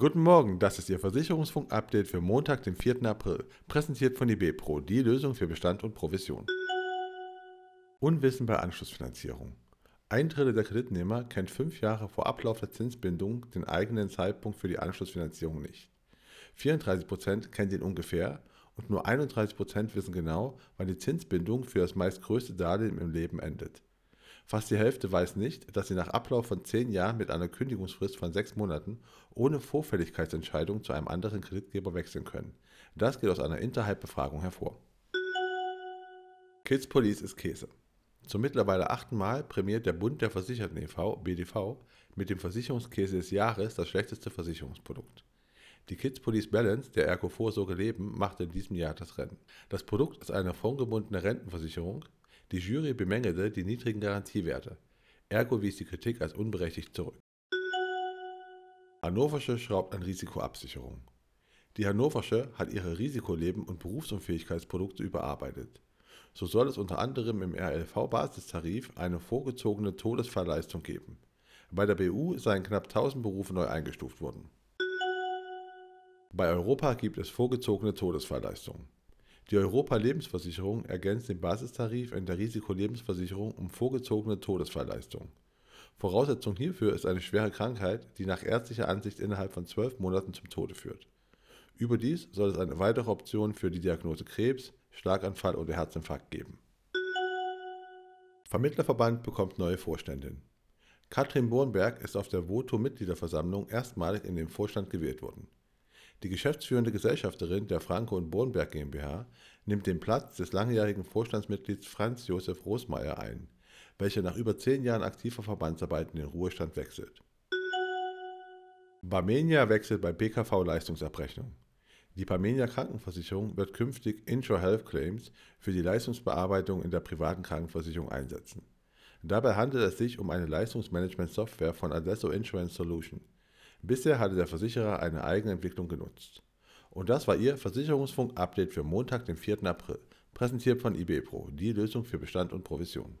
Guten Morgen, das ist Ihr Versicherungsfunk-Update für Montag, den 4. April, präsentiert von IB Pro, die Lösung für Bestand und Provision. Unwissen bei Anschlussfinanzierung. Ein Drittel der Kreditnehmer kennt fünf Jahre vor Ablauf der Zinsbindung den eigenen Zeitpunkt für die Anschlussfinanzierung nicht. 34% kennen ihn ungefähr und nur 31% wissen genau, wann die Zinsbindung für das meist größte Darlehen im Leben endet. Fast die Hälfte weiß nicht, dass sie nach Ablauf von zehn Jahren mit einer Kündigungsfrist von sechs Monaten ohne Vorfälligkeitsentscheidung zu einem anderen Kreditgeber wechseln können. Das geht aus einer Interhype-Befragung hervor. Kids Police ist Käse. Zum mittlerweile achten Mal prämiert der Bund der Versicherten e.V., BDV, mit dem Versicherungskäse des Jahres das schlechteste Versicherungsprodukt. Die Kids Police Balance der Ergo Vorsorge Leben machte in diesem Jahr das Rennen. Das Produkt ist eine fondgebundene Rentenversicherung, die Jury bemängelte die niedrigen Garantiewerte. Ergo wies die Kritik als unberechtigt zurück. Hannoversche schraubt an Risikoabsicherung. Die Hannoversche hat ihre Risikoleben- und Berufsunfähigkeitsprodukte überarbeitet. So soll es unter anderem im RLV-Basistarif eine vorgezogene Todesfallleistung geben. Bei der BU seien knapp 1000 Berufe neu eingestuft worden. Bei Europa gibt es vorgezogene Todesfallleistungen. Die Europa-Lebensversicherung ergänzt den Basistarif in der Risikolebensversicherung um vorgezogene Todesfallleistungen. Voraussetzung hierfür ist eine schwere Krankheit, die nach ärztlicher Ansicht innerhalb von zwölf Monaten zum Tode führt. Überdies soll es eine weitere Option für die Diagnose Krebs, Schlaganfall oder Herzinfarkt geben. Vermittlerverband bekommt neue Vorständin. Katrin Bornberg ist auf der Voto-Mitgliederversammlung erstmalig in den Vorstand gewählt worden. Die geschäftsführende Gesellschafterin der Franco und Bornberg GmbH nimmt den Platz des langjährigen Vorstandsmitglieds Franz Josef Rosmeier ein, welcher nach über zehn Jahren aktiver Verbandsarbeit in den Ruhestand wechselt. Barmenia wechselt bei BKV Leistungsabrechnung. Die Barmenia Krankenversicherung wird künftig Intro-Health Claims für die Leistungsbearbeitung in der privaten Krankenversicherung einsetzen. Dabei handelt es sich um eine Leistungsmanagement-Software von Adesso Insurance Solution. Bisher hatte der Versicherer eine eigene Entwicklung genutzt. Und das war Ihr Versicherungsfunk-Update für Montag, den 4. April, präsentiert von IB Pro, die Lösung für Bestand und Provision.